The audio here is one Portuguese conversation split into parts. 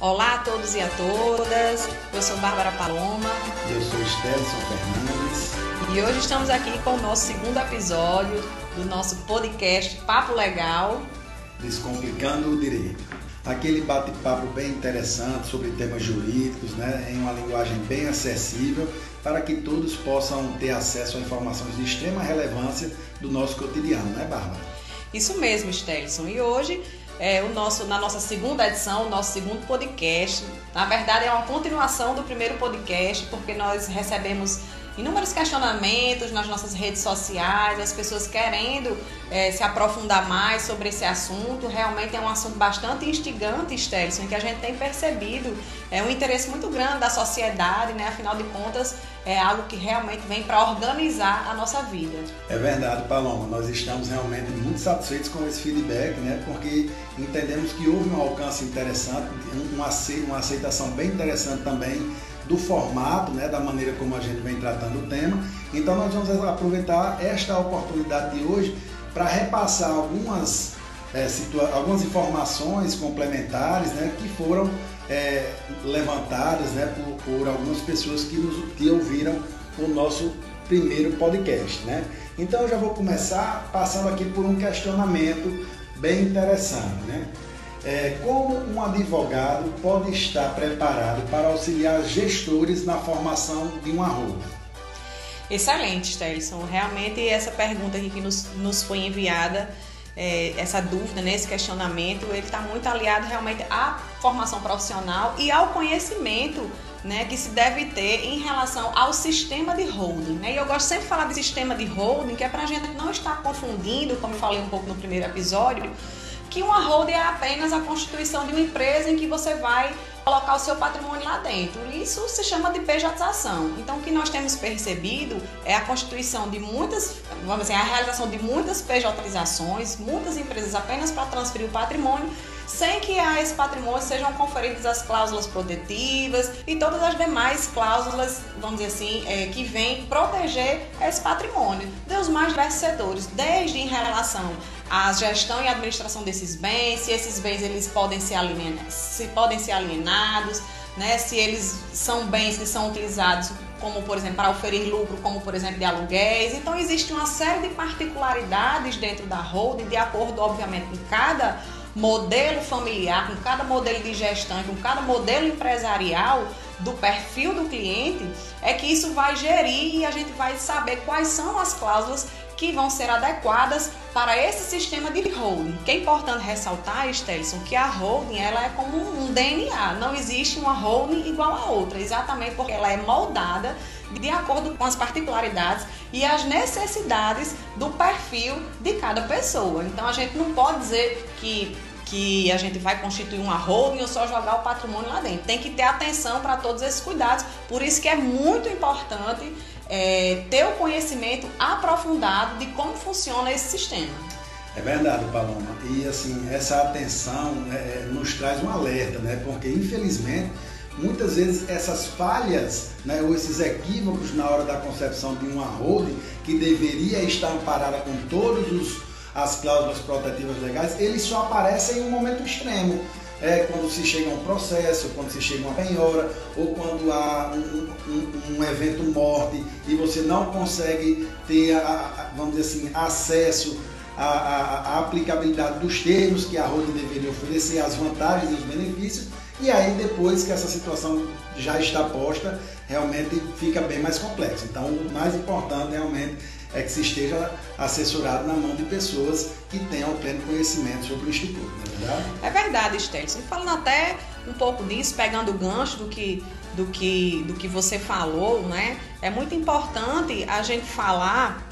Olá a todos e a todas, eu sou Bárbara Paloma. Eu sou Stelson Fernandes. E hoje estamos aqui com o nosso segundo episódio do nosso podcast Papo Legal. Descomplicando o Direito. Aquele bate-papo bem interessante sobre temas jurídicos, né, em uma linguagem bem acessível, para que todos possam ter acesso a informações de extrema relevância do nosso cotidiano, né, Bárbara? Isso mesmo, Stelson. E hoje é, o nosso, na nossa segunda edição, o nosso segundo podcast. Na verdade, é uma continuação do primeiro podcast, porque nós recebemos inúmeros questionamentos nas nossas redes sociais, as pessoas querendo é, se aprofundar mais sobre esse assunto. Realmente é um assunto bastante instigante, Stelson, que a gente tem percebido é um interesse muito grande da sociedade, né? Afinal de contas, é algo que realmente vem para organizar a nossa vida. É verdade, Paloma. Nós estamos realmente muito satisfeitos com esse feedback, né? Porque entendemos que houve um alcance interessante, uma aceitação bem interessante também do formato, né, da maneira como a gente vem tratando o tema. Então nós vamos aproveitar esta oportunidade de hoje para repassar algumas, é, algumas informações complementares né, que foram é, levantadas né, por, por, algumas pessoas que, nos, que ouviram o nosso primeiro podcast. Né? Então eu já vou começar passando aqui por um questionamento bem interessante. Né? É, como um advogado pode estar preparado para auxiliar gestores na formação de um arroba? Excelente, Stelson. Realmente essa pergunta aqui que nos, nos foi enviada, é, essa dúvida, né, esse questionamento, ele está muito aliado realmente à formação profissional e ao conhecimento né, que se deve ter em relação ao sistema de holding. Né? E eu gosto sempre de falar de sistema de holding, que é para a gente não estar confundindo, como eu falei um pouco no primeiro episódio, que uma holding é apenas a constituição de uma empresa em que você vai colocar o seu patrimônio lá dentro. Isso se chama de pejotização. Então, o que nós temos percebido é a constituição de muitas, vamos dizer, a realização de muitas pejotizações, muitas empresas apenas para transferir o patrimônio, sem que a esse patrimônio sejam conferidas as cláusulas protetivas e todas as demais cláusulas, vamos dizer assim, é, que vêm proteger esse patrimônio. Dos mais diversos setores, desde em relação à gestão e administração desses bens, se esses bens eles podem ser alienados, se podem ser alienados, né, se eles são bens que são utilizados como por exemplo para oferir lucro, como por exemplo de aluguéis. Então existe uma série de particularidades dentro da holding, de acordo obviamente com cada modelo familiar, com cada modelo de gestão, com cada modelo empresarial do perfil do cliente, é que isso vai gerir e a gente vai saber quais são as cláusulas que vão ser adequadas para esse sistema de holding. Que é importante ressaltar, Stelson, que a holding ela é como um DNA, não existe uma holding igual a outra, exatamente porque ela é moldada de acordo com as particularidades e as necessidades do perfil de cada pessoa. Então a gente não pode dizer que que a gente vai constituir uma holding ou só jogar o patrimônio lá dentro. Tem que ter atenção para todos esses cuidados. Por isso que é muito importante é, ter o conhecimento aprofundado de como funciona esse sistema. É verdade, Paloma. E assim, essa atenção é, é, nos traz um alerta, né? Porque infelizmente muitas vezes essas falhas né, ou esses equívocos na hora da concepção de uma holding que deveria estar amparada com todos os as cláusulas protetivas legais, eles só aparecem em um momento extremo. É quando se chega a um processo, quando se chega a uma penhora, ou quando há um, um, um evento morte e você não consegue ter, a, a, vamos dizer assim, acesso à, à, aplicabilidade dos termos que a holding deveria oferecer, as vantagens e os benefícios, e aí depois que essa situação já está posta, realmente fica bem mais complexo. Então o mais importante realmente é que se esteja assessorado na mão de pessoas que tenham pleno conhecimento sobre o Instituto, não é verdade? É verdade, Stelson. Falando até um pouco disso, pegando o gancho do que, do que, do que você falou, né? É muito importante a gente falar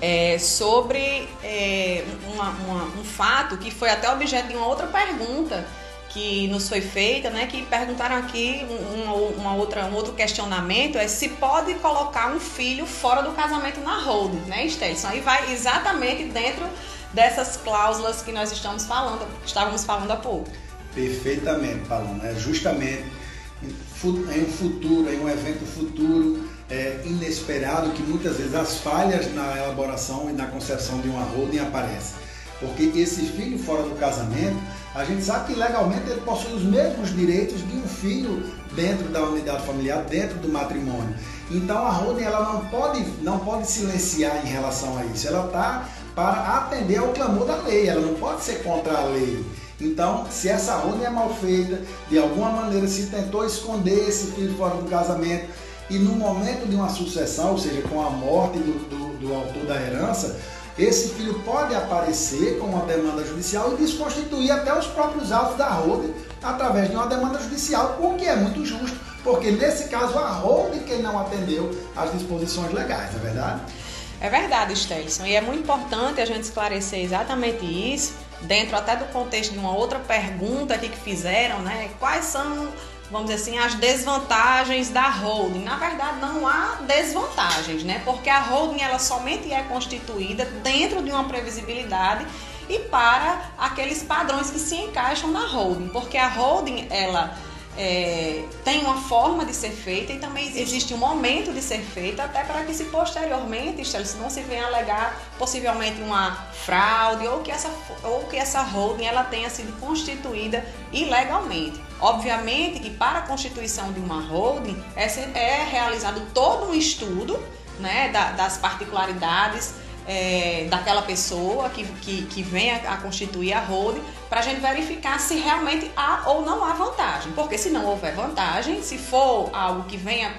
é, sobre é, uma, uma, um fato que foi até objeto de uma outra pergunta que nos foi feita, né, que perguntaram aqui uma, uma, outra, um outro questionamento é se pode colocar um filho fora do casamento na holding, né, Stelson? Aí vai exatamente dentro dessas cláusulas que nós estamos falando, estávamos falando há pouco. Perfeitamente, Paloma. É justamente em um futuro, em um evento futuro é, inesperado que muitas vezes as falhas na elaboração e na concepção de uma holding aparecem. Porque esse filho fora do casamento A gente sabe que legalmente ele possui os mesmos direitos de um filho dentro da unidade familiar, dentro do matrimônio. Então a holding ela não pode, não pode silenciar em relação a isso. Ela está para atender ao clamor da lei, ela não pode ser contra a lei. Então, se essa holding é mal feita, de alguma maneira se tentou esconder esse filho fora do casamento, e no momento de uma sucessão, ou seja, com a morte do, do, do autor da herança, esse filho pode aparecer com uma demanda judicial e desconstituir até os próprios autos da holding através de uma demanda judicial, o que é muito justo, porque nesse caso a holding quem não atendeu às disposições legais, não é verdade? É verdade, Stelson, e é muito importante a gente esclarecer exatamente isso, dentro até do contexto de uma outra pergunta aqui que fizeram, né? Quais são vamos dizer assim, as desvantagens da holding. Na verdade, não há desvantagens, né? Porque a holding ela somente é constituída dentro de uma previsibilidade e para aqueles padrões que se encaixam na holding, porque a holding ela é, tem uma forma de ser feita e também existe um momento de ser feita até para que se posteriormente se não se venha alegar possivelmente uma fraude ou que essa ou que essa holding ela tenha sido constituída ilegalmente. Obviamente que para a constituição de uma holding é, é realizado todo um estudo né, das particularidades é, daquela pessoa que, que, que vem a, a constituir a holding para a gente verificar se realmente há ou não há vantagem. Porque se não houver vantagem, se for algo que venha,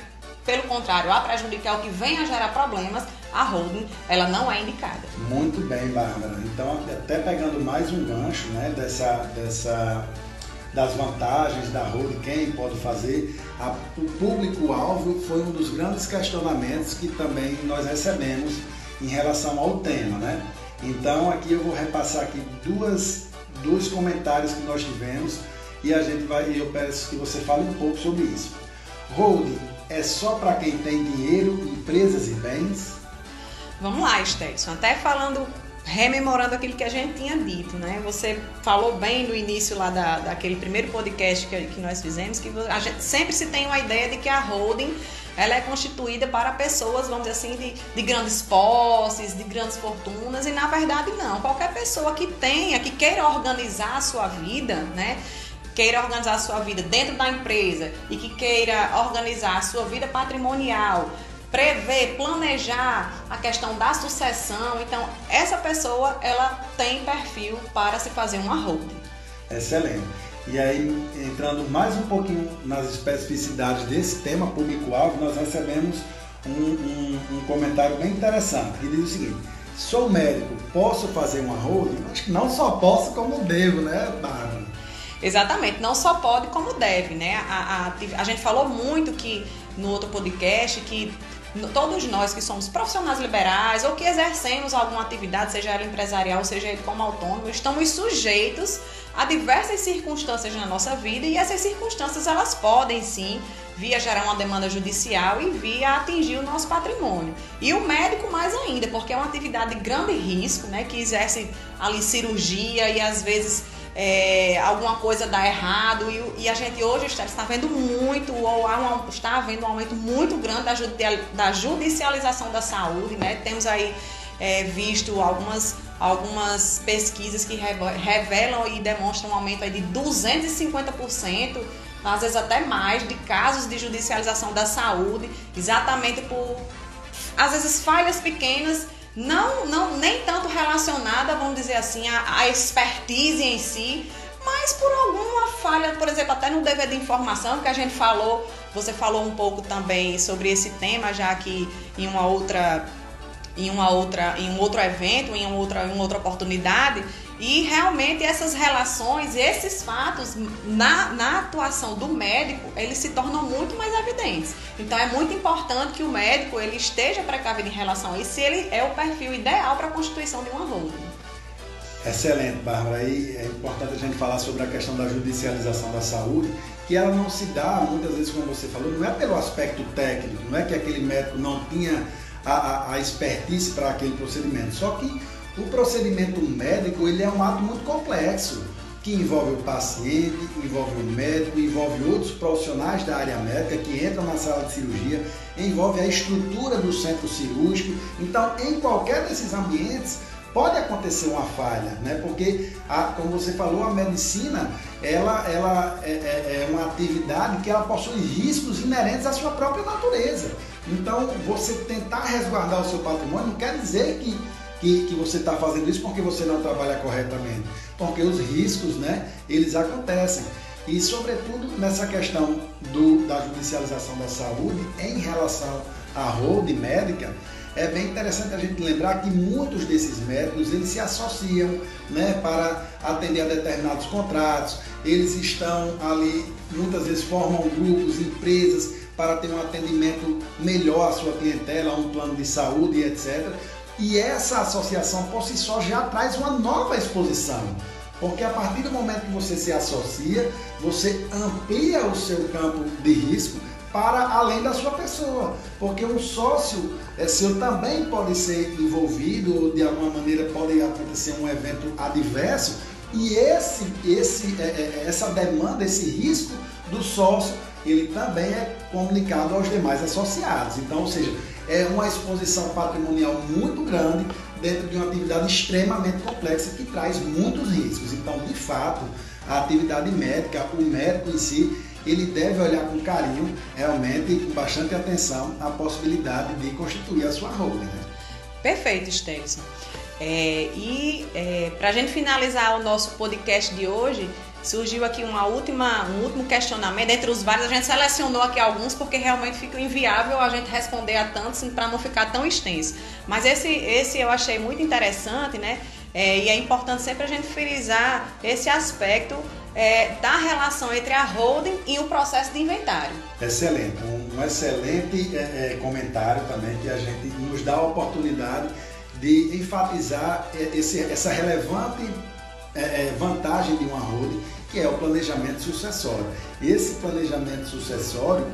pelo contrário, a prejudicar o que venha a gerar problemas, a holding ela não é indicada. Muito bem, Bárbara. Então, até pegando mais um gancho né, dessa, dessa das vantagens da holding, quem pode fazer, a, o público-alvo foi um dos grandes questionamentos que também nós recebemos em relação ao tema, né? Então aqui eu vou repassar aqui duas, dois comentários que nós tivemos e a gente vai, eu peço que você fale um pouco sobre isso. Holding é só para quem tem dinheiro, empresas e bens? Vamos lá, Stetson. Até falando, rememorando aquilo que a gente tinha dito, né? Você falou bem no início lá da, daquele primeiro podcast que, que nós fizemos, que a gente sempre se tem uma ideia de que a holding ela é constituída para pessoas, vamos dizer assim, de, de grandes posses, de grandes fortunas, e na verdade não. Qualquer pessoa que tenha, que queira organizar a sua vida, né? queira organizar a sua vida dentro da empresa e que queira organizar a sua vida patrimonial, prever, planejar a questão da sucessão, então essa pessoa ela tem perfil para se fazer uma holding. Excelente. E aí, entrando mais um pouquinho nas especificidades desse tema público-alvo, nós recebemos um, um, um, comentário bem interessante que diz o seguinte: sou médico, posso fazer uma holding? Acho que não só posso, como devo, né, Bárbara? Exatamente, não só pode, como deve, né? A, a, a gente falou muito que no outro podcast que todos nós que somos profissionais liberais ou que exercemos alguma atividade, seja ela empresarial, seja ele como autônomo, estamos sujeitos a diversas circunstâncias na nossa vida e essas circunstâncias elas podem sim via gerar uma demanda judicial e via atingir o nosso patrimônio. E o médico mais ainda, porque é uma atividade de grande risco, né, que exerce ali cirurgia e às vezes é, alguma coisa dá errado e, e, a gente hoje está, está vendo muito ou um, está havendo um aumento muito grande da judicialização da saúde, né? Temos aí é, visto algumas, algumas pesquisas que revelam e demonstram um aumento aí de 250%, às vezes até mais, de casos de judicialização da saúde, exatamente por, às vezes, falhas pequenas não, não nem tanto relacionada, vamos dizer assim, à, à expertise em si, mas por alguma falha, por exemplo, até no dever de informação que a gente falou, você falou um pouco também sobre esse tema, já que em uma outra em uma outra em um outro evento, em uma outra, em uma outra oportunidade, e realmente essas relações, esses fatos, na, na atuação do médico, eles se tornam muito mais evidentes. Então é muito importante que o médico ele esteja precavido em relação a isso, se ele é o perfil ideal para a constituição de uma holding. Excelente, Bárbara. E é importante a gente falar sobre a questão da judicialização da saúde, que ela não se dá, muitas vezes, como você falou, não é pelo aspecto técnico, não é que aquele médico não tinha a, a, a expertise para aquele procedimento, só que o procedimento médico ele é um ato muito complexo, que envolve o paciente, envolve o médico, envolve outros profissionais da área médica que entram na sala de cirurgia, envolve a estrutura do centro cirúrgico. Então, em qualquer desses ambientes, pode acontecer uma falha, né? Porque, a, como você falou, a medicina ela, ela é, é, é, uma atividade que ela possui riscos inerentes à sua própria natureza. Então, você tentar resguardar o seu patrimônio não quer dizer que, que, que você está fazendo isso porque você não trabalha corretamente, porque os riscos, né, eles acontecem. E, sobretudo, nessa questão do, da judicialização da saúde em relação à holding médica, é bem interessante a gente lembrar que muitos desses médicos eles se associam né, para atender a determinados contratos, eles estão ali, muitas vezes formam grupos, empresas para ter um atendimento melhor à sua clientela, um plano de saúde, etc. E essa associação por si só já traz uma nova exposição. Porque a partir do momento que você se associa, você amplia o seu campo de risco para além da sua pessoa. Porque um sócio é, seu também pode ser envolvido, de alguma maneira pode acontecer um evento adverso, e esse, esse, é, é, essa demanda, esse risco do sócio, ele também é comunicado aos demais associados. Então, ou seja, é uma exposição patrimonial muito grande dentro de uma atividade extremamente complexa que traz muitos riscos. Então, de fato, a atividade médica, o médico em si, ele deve olhar com carinho, realmente, com bastante atenção, a possibilidade de constituir a sua holding. Né? Perfeito, Stelson. É, e é, para a gente finalizar o nosso podcast de hoje, surgiu aqui uma última, um último questionamento. Entre os vários, a gente selecionou aqui alguns porque realmente fica inviável a gente responder a tantos para não ficar tão extenso. Mas esse, esse eu achei muito interessante, né? É, e é importante sempre a gente frisar esse aspecto é, da relação entre a holding e o processo de inventário. Excelente, um, um excelente é, é comentário também que a gente nos dá a oportunidade de enfatizar é, esse, essa relevante é, é, vantagem de uma holding, que é o planejamento sucessório. Esse planejamento sucessório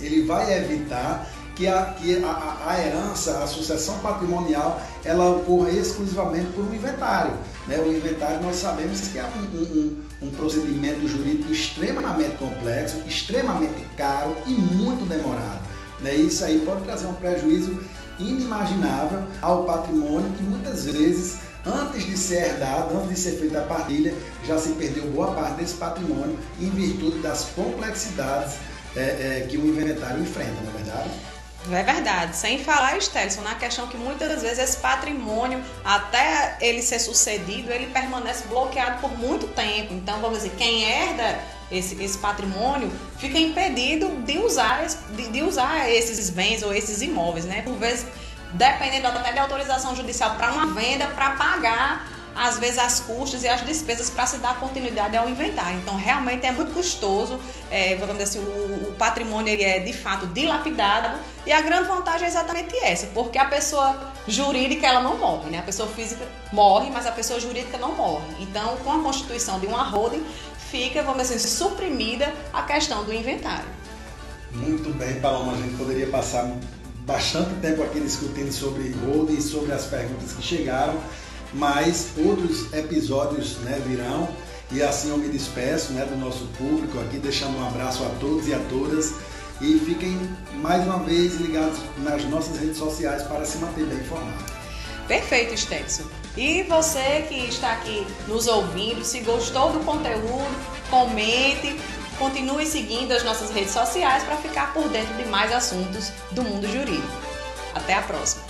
ele vai evitar que a, que a, a, herança, a sucessão patrimonial, ela ocorra exclusivamente por um inventário. Né? O inventário nós sabemos que é um, um, um procedimento jurídico extremamente complexo, extremamente caro e muito demorado. Né? Isso aí pode trazer um prejuízo inimaginável ao patrimônio que muitas vezes, antes de ser herdado, antes de ser feita a partilha, já se perdeu boa parte desse patrimônio em virtude das complexidades é, é, que o inventário enfrenta, não é verdade? É verdade. Sem falar, Stelson, na questão que muitas vezes esse patrimônio, até ele ser sucedido, ele permanece bloqueado por muito tempo. Então, vamos dizer, quem herda esse, esse patrimônio fica impedido de usar, de, de usar esses bens ou esses imóveis, né? Por vezes, dependendo até de autorização judicial para uma venda, para pagar às vezes as custas e as despesas para se dar continuidade ao inventário. Então, realmente é muito custoso, é, vamos dizer assim, o, o, patrimônio ele é de fato dilapidado e a grande vantagem é exatamente essa, porque a pessoa jurídica ela não morre, né? A pessoa física morre, mas a pessoa jurídica não morre. Então, com a constituição de uma holding, fica, vamos dizer assim, suprimida a questão do inventário. Muito bem, Paloma, a gente poderia passar bastante tempo aqui discutindo sobre holding e sobre as perguntas que chegaram mas outros episódios né, virão e assim eu me despeço né, do nosso público aqui, deixando um abraço a todos e a todas e fiquem mais uma vez ligados nas nossas redes sociais para se manter bem informados. Perfeito, Stetson. E você que está aqui nos ouvindo, se gostou do conteúdo, comente, continue seguindo as nossas redes sociais para ficar por dentro de mais assuntos do mundo jurídico. Até a próxima!